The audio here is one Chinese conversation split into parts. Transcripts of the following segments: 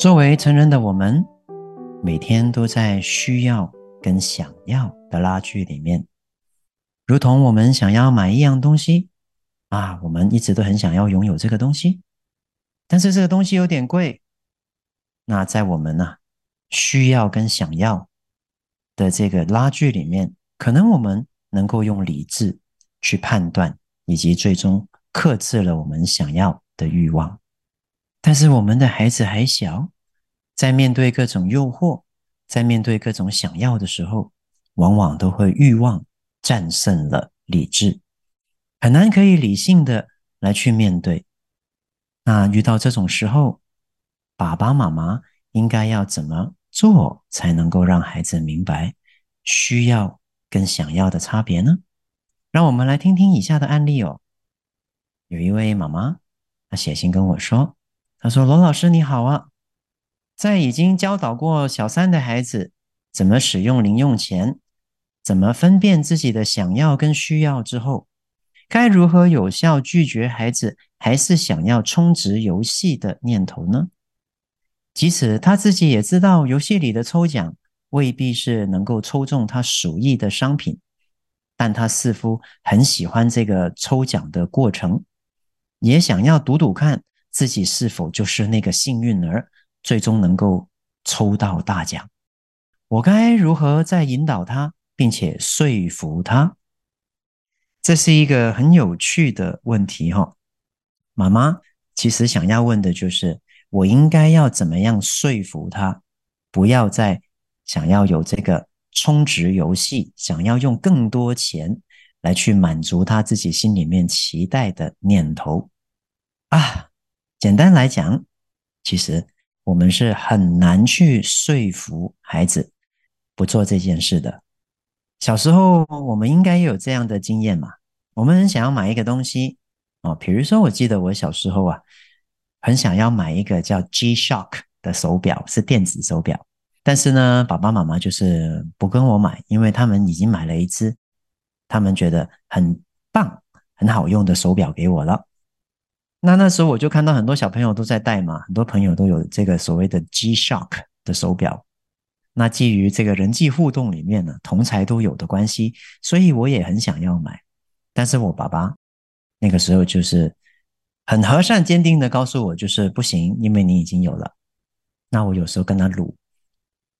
作为成人的我们，每天都在需要跟想要的拉锯里面，如同我们想要买一样东西啊，我们一直都很想要拥有这个东西，但是这个东西有点贵。那在我们呢、啊，需要跟想要的这个拉锯里面，可能我们能够用理智去判断，以及最终克制了我们想要的欲望。但是我们的孩子还小，在面对各种诱惑，在面对各种想要的时候，往往都会欲望战胜了理智，很难可以理性的来去面对。那遇到这种时候，爸爸妈妈应该要怎么做才能够让孩子明白需要跟想要的差别呢？让我们来听听以下的案例哦。有一位妈妈，她写信跟我说。他说：“罗老师你好啊，在已经教导过小三的孩子怎么使用零用钱，怎么分辨自己的想要跟需要之后，该如何有效拒绝孩子还是想要充值游戏的念头呢？即使他自己也知道游戏里的抽奖未必是能够抽中他属意的商品，但他似乎很喜欢这个抽奖的过程，也想要赌赌看。”自己是否就是那个幸运儿，最终能够抽到大奖？我该如何再引导他，并且说服他？这是一个很有趣的问题哈。妈妈其实想要问的就是，我应该要怎么样说服他，不要再想要有这个充值游戏，想要用更多钱来去满足他自己心里面期待的念头啊？简单来讲，其实我们是很难去说服孩子不做这件事的。小时候，我们应该有这样的经验嘛？我们很想要买一个东西哦，比如说，我记得我小时候啊，很想要买一个叫 G-Shock 的手表，是电子手表。但是呢，爸爸妈妈就是不跟我买，因为他们已经买了一只，他们觉得很棒、很好用的手表给我了。那那时候我就看到很多小朋友都在戴嘛，很多朋友都有这个所谓的 G-Shock 的手表。那基于这个人际互动里面呢，同才都有的关系，所以我也很想要买。但是我爸爸那个时候就是很和善坚定的告诉我，就是不行，因为你已经有了。那我有时候跟他撸，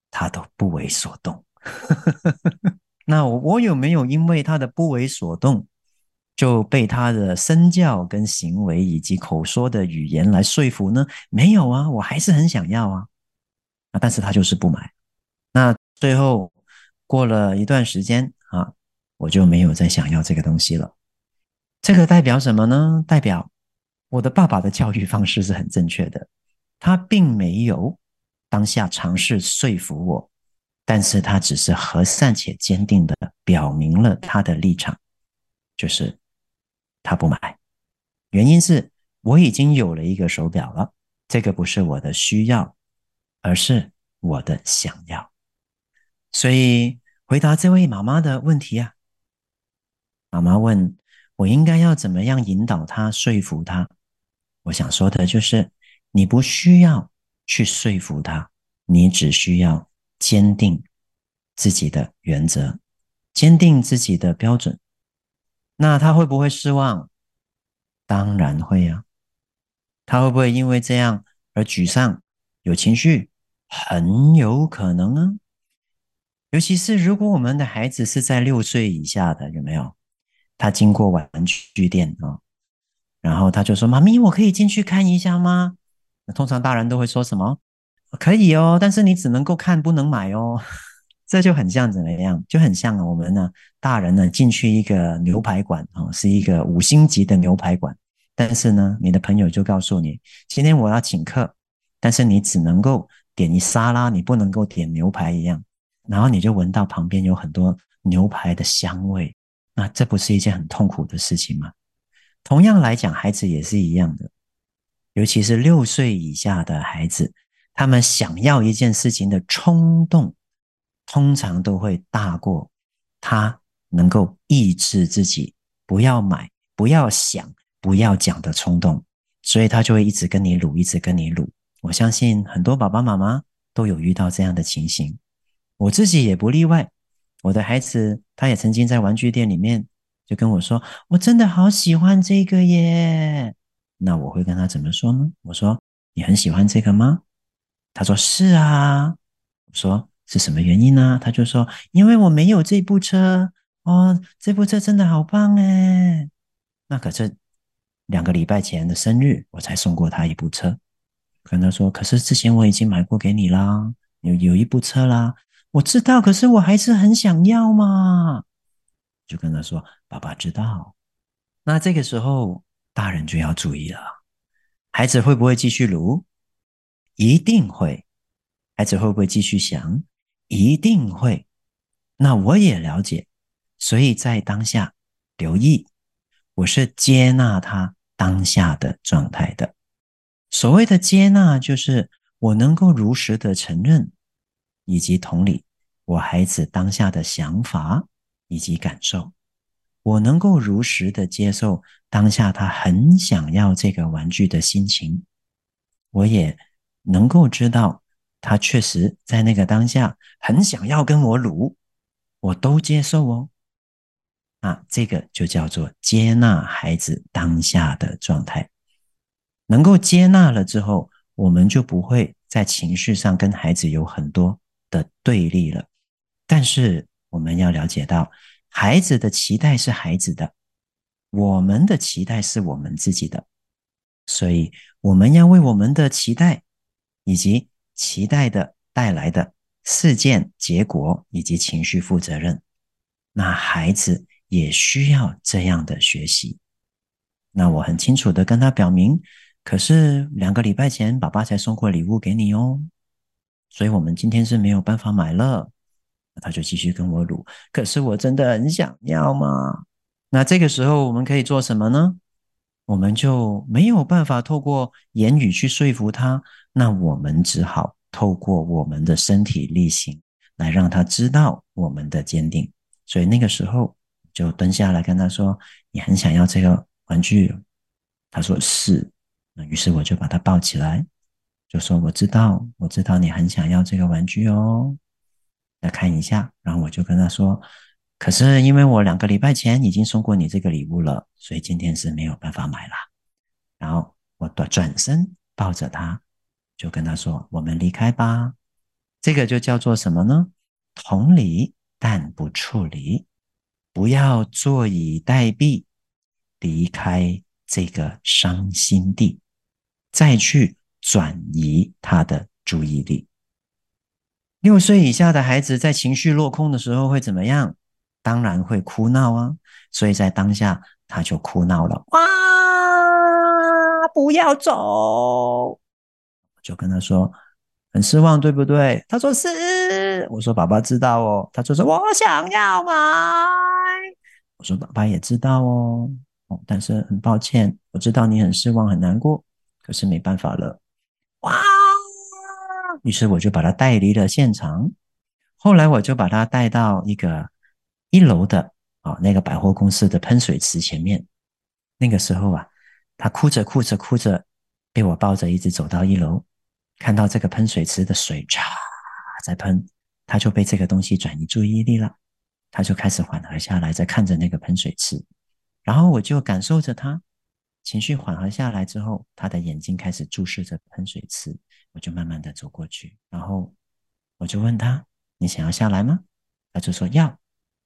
他都不为所动。那我我有没有因为他的不为所动，就被他的身教跟行为以及口说的语言来说服呢？没有啊，我还是很想要啊，啊，但是他就是不买。那最后过了一段时间啊，我就没有再想要这个东西了。这个代表什么呢？代表我的爸爸的教育方式是很正确的，他并没有当下尝试说服我，但是他只是和善且坚定的表明了他的立场，就是。他不买，原因是我已经有了一个手表了，这个不是我的需要，而是我的想要。所以回答这位妈妈的问题啊，妈妈问我应该要怎么样引导他、说服他。我想说的就是，你不需要去说服他，你只需要坚定自己的原则，坚定自己的标准。那他会不会失望？当然会啊。他会不会因为这样而沮丧、有情绪？很有可能啊。尤其是如果我们的孩子是在六岁以下的，有没有？他经过玩具店啊，然后他就说：“妈咪，我可以进去看一下吗？”那通常大人都会说什么？可以哦，但是你只能够看，不能买哦。这就很像怎么样？就很像我们呢，大人呢进去一个牛排馆啊，是一个五星级的牛排馆。但是呢，你的朋友就告诉你，今天我要请客，但是你只能够点一沙拉，你不能够点牛排一样，然后你就闻到旁边有很多牛排的香味，那这不是一件很痛苦的事情吗？同样来讲，孩子也是一样的，尤其是六岁以下的孩子，他们想要一件事情的冲动，通常都会大过他能够抑制自己不要买、不要想、不要讲的冲动，所以他就会一直跟你鲁，一直跟你鲁。我相信很多爸爸妈妈都有遇到这样的情形，我自己也不例外。我的孩子他也曾经在玩具店里面。就跟我说，我真的好喜欢这个耶。那我会跟他怎么说呢？我说，你很喜欢这个吗？他说是啊。我说是什么原因呢？他就说，因为我没有这部车哦，这部车真的好棒哎。那可是两个礼拜前的生日，我才送过他一部车。跟他说，可是之前我已经买过给你啦，有有一部车啦。我知道，可是我还是很想要嘛。就跟他说：“爸爸知道。”那这个时候，大人就要注意了。孩子会不会继续撸？一定会。孩子会不会继续想？一定会。那我也了解，所以在当下留意，我是接纳他当下的状态的。所谓的接纳，就是我能够如实的承认，以及同理我孩子当下的想法。以及感受，我能够如实的接受当下他很想要这个玩具的心情，我也能够知道他确实在那个当下很想要跟我撸，我都接受哦。啊，这个就叫做接纳孩子当下的状态。能够接纳了之后，我们就不会在情绪上跟孩子有很多的对立了。但是，我们要了解到，孩子的期待是孩子的，我们的期待是我们自己的，所以我们要为我们的期待以及期待的带来的事件结果以及情绪负责任。那孩子也需要这样的学习。那我很清楚的跟他表明，可是两个礼拜前爸爸才送过礼物给你哦，所以我们今天是没有办法买了。他就继续跟我鲁，可是我真的很想要嘛。那这个时候我们可以做什么呢？我们就没有办法透过言语去说服他，那我们只好透过我们的身体力行来让他知道我们的坚定。所以那个时候就蹲下来跟他说：“你很想要这个玩具？”他说：“是。”那于是我就把他抱起来，就说：“我知道，我知道你很想要这个玩具哦。”来看一下，然后我就跟他说：“可是因为我两个礼拜前已经送过你这个礼物了，所以今天是没有办法买了。”然后我转转身抱着他，就跟他说：“我们离开吧。”这个就叫做什么呢？同理，但不处理，不要坐以待毙，离开这个伤心地，再去转移他的注意力。六岁以下的孩子在情绪落空的时候会怎么样？当然会哭闹啊！所以在当下他就哭闹了，哇！不要走！我就跟他说，很失望，对不对？他说是。我说爸爸知道哦。他就说我想要买。我说爸爸也知道哦。哦，但是很抱歉，我知道你很失望，很难过，可是没办法了。哇！于是我就把他带离了现场。后来我就把他带到一个一楼的啊那个百货公司的喷水池前面。那个时候啊，他哭着哭着哭着，被我抱着一直走到一楼，看到这个喷水池的水唰在喷，他就被这个东西转移注意力了，他就开始缓和下来，在看着那个喷水池。然后我就感受着他情绪缓和下来之后，他的眼睛开始注视着喷水池。我就慢慢的走过去，然后我就问他：“你想要下来吗？”他就说要，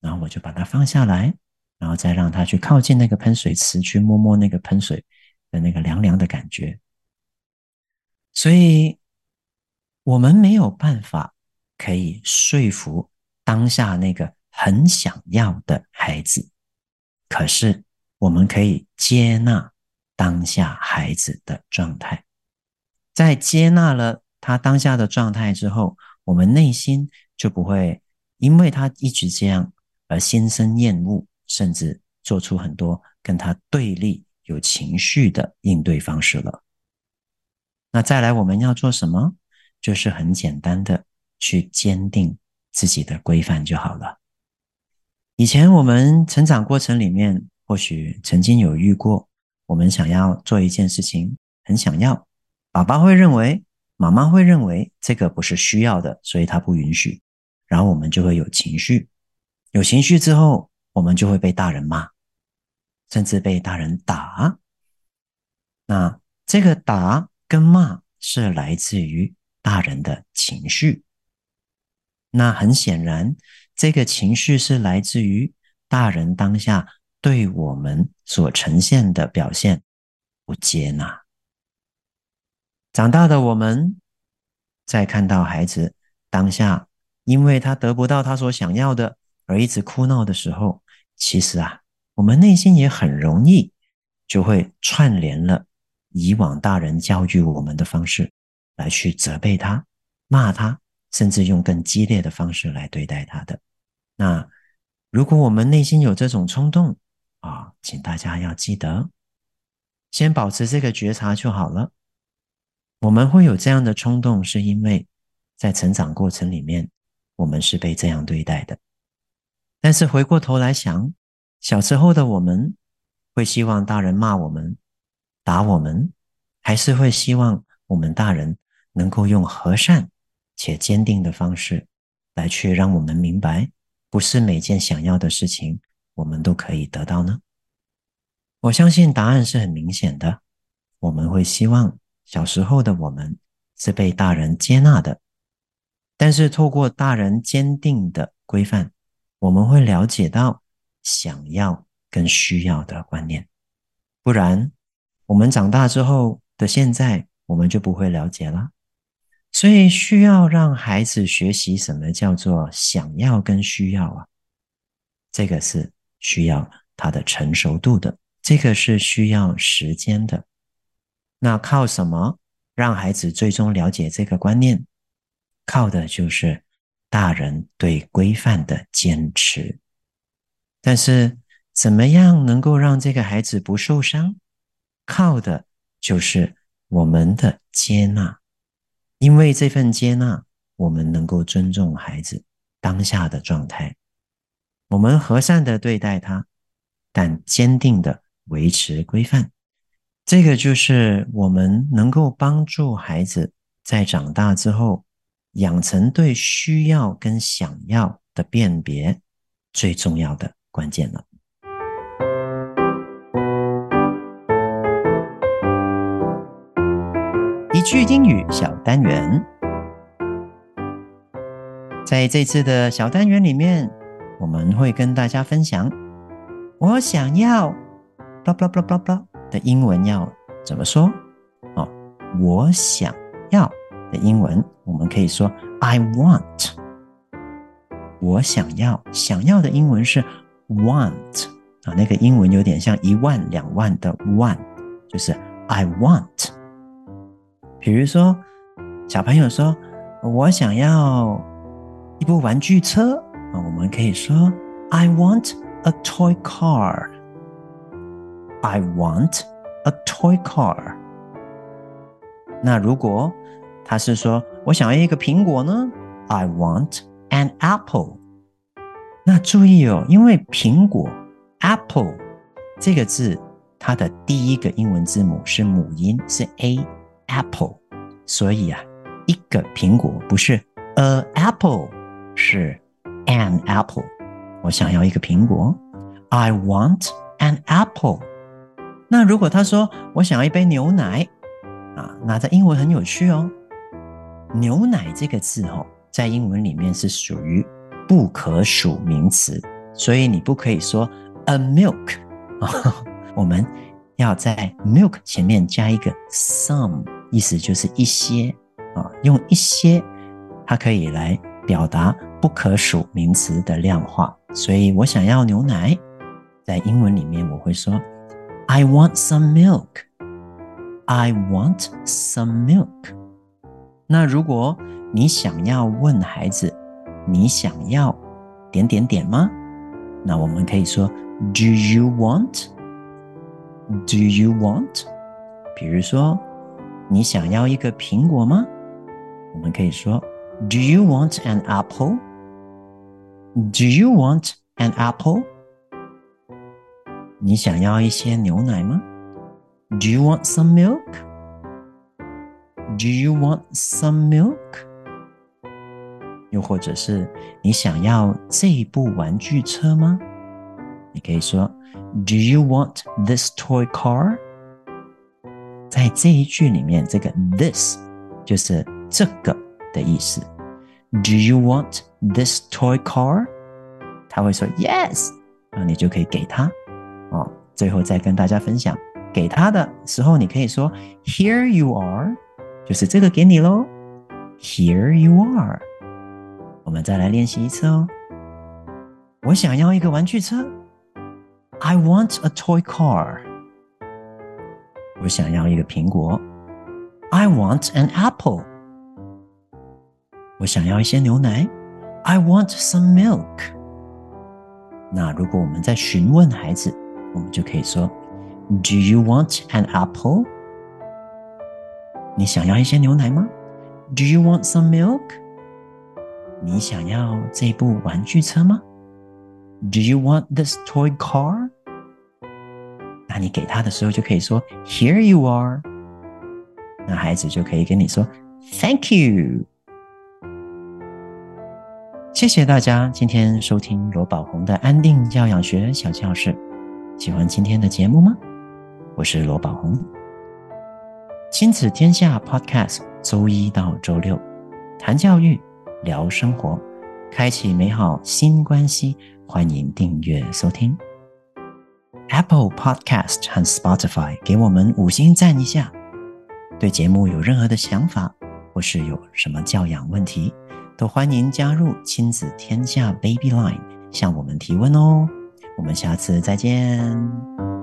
然后我就把它放下来，然后再让他去靠近那个喷水池，去摸摸那个喷水的那个凉凉的感觉。所以，我们没有办法可以说服当下那个很想要的孩子，可是我们可以接纳当下孩子的状态。在接纳了他当下的状态之后，我们内心就不会因为他一直这样而心生厌恶，甚至做出很多跟他对立、有情绪的应对方式了。那再来，我们要做什么？就是很简单的去坚定自己的规范就好了。以前我们成长过程里面，或许曾经有遇过，我们想要做一件事情，很想要，爸爸会认为。妈妈会认为这个不是需要的，所以他不允许，然后我们就会有情绪，有情绪之后，我们就会被大人骂，甚至被大人打。那这个打跟骂是来自于大人的情绪。那很显然，这个情绪是来自于大人当下对我们所呈现的表现不接纳。长大的我们，在看到孩子当下，因为他得不到他所想要的而一直哭闹的时候，其实啊，我们内心也很容易就会串联了以往大人教育我们的方式，来去责备他、骂他，甚至用更激烈的方式来对待他的。那如果我们内心有这种冲动啊，请大家要记得，先保持这个觉察就好了。我们会有这样的冲动，是因为在成长过程里面，我们是被这样对待的。但是回过头来想，小时候的我们会希望大人骂我们、打我们，还是会希望我们大人能够用和善且坚定的方式来去让我们明白，不是每件想要的事情我们都可以得到呢？我相信答案是很明显的，我们会希望。小时候的我们是被大人接纳的，但是透过大人坚定的规范，我们会了解到想要跟需要的观念。不然，我们长大之后的现在，我们就不会了解了。所以，需要让孩子学习什么叫做想要跟需要啊？这个是需要他的成熟度的，这个是需要时间的。那靠什么让孩子最终了解这个观念？靠的就是大人对规范的坚持。但是，怎么样能够让这个孩子不受伤？靠的就是我们的接纳。因为这份接纳，我们能够尊重孩子当下的状态，我们和善的对待他，但坚定的维持规范。这个就是我们能够帮助孩子在长大之后养成对需要跟想要的辨别最重要的关键了。一句英语小单元，在这次的小单元里面，我们会跟大家分享，我想要，blah blah blah blah blah。的英文要怎么说？哦，我想要英文，我们可以说 I want。我想要，想要的英文是 want 啊，那个英文有点像一万两万的 one，就是 I want。比如说，小朋友说我想要一部玩具车啊，我们可以说 I want a toy car。I want a toy car。那如果他是说我想要一个苹果呢？I want an apple。那注意哦，因为苹果 apple 这个字，它的第一个英文字母是母音，是 a apple，所以啊，一个苹果不是 a apple，是 an apple。我想要一个苹果，I want an apple。那如果他说我想要一杯牛奶啊，那在英文很有趣哦。牛奶这个字哦，在英文里面是属于不可数名词，所以你不可以说 a milk 啊，我们要在 milk 前面加一个 some，意思就是一些啊，用一些，它可以来表达不可数名词的量化。所以我想要牛奶，在英文里面我会说。I want some milk. I want some milk. 那如果你想要问孩子，你想要点点点吗？那我们可以说 Do you want？Do you want？比如说，你想要一个苹果吗？我们可以说 Do you want an apple？Do you want an apple？你想要一些牛奶吗？Do you want some milk? milk？Do you want some milk？又或者是你想要这部玩具车吗？你可以说 Do you want this toy car？在这一句里面，这个 this 就是这个的意思。Do you want this toy car？他会说 Yes，那你就可以给他。哦，最后再跟大家分享，给他的时候，你可以说 Here you are， 就是这个给你喽。Here you are。我们再来练习一次哦。我想要一个玩具车。I want a toy car。我想要一个苹果。I want an apple。我想要一些牛奶。I want some milk。那如果我们在询问孩子，我们就可以说：Do you want an apple？你想要一些牛奶吗？Do you want some milk？你想要这部玩具车吗？Do you want this toy car？那你给他的时候就可以说 Here you are。那孩子就可以跟你说 Thank you。谢谢大家今天收听罗宝红的安定教养学小教室。喜欢今天的节目吗？我是罗宝红。亲子天下 Podcast，周一到周六谈教育，聊生活，开启美好新关系。欢迎订阅收听。Apple Podcast 和 Spotify 给我们五星赞一下。对节目有任何的想法，或是有什么教养问题，都欢迎加入亲子天下 Baby Line 向我们提问哦。我们下次再见。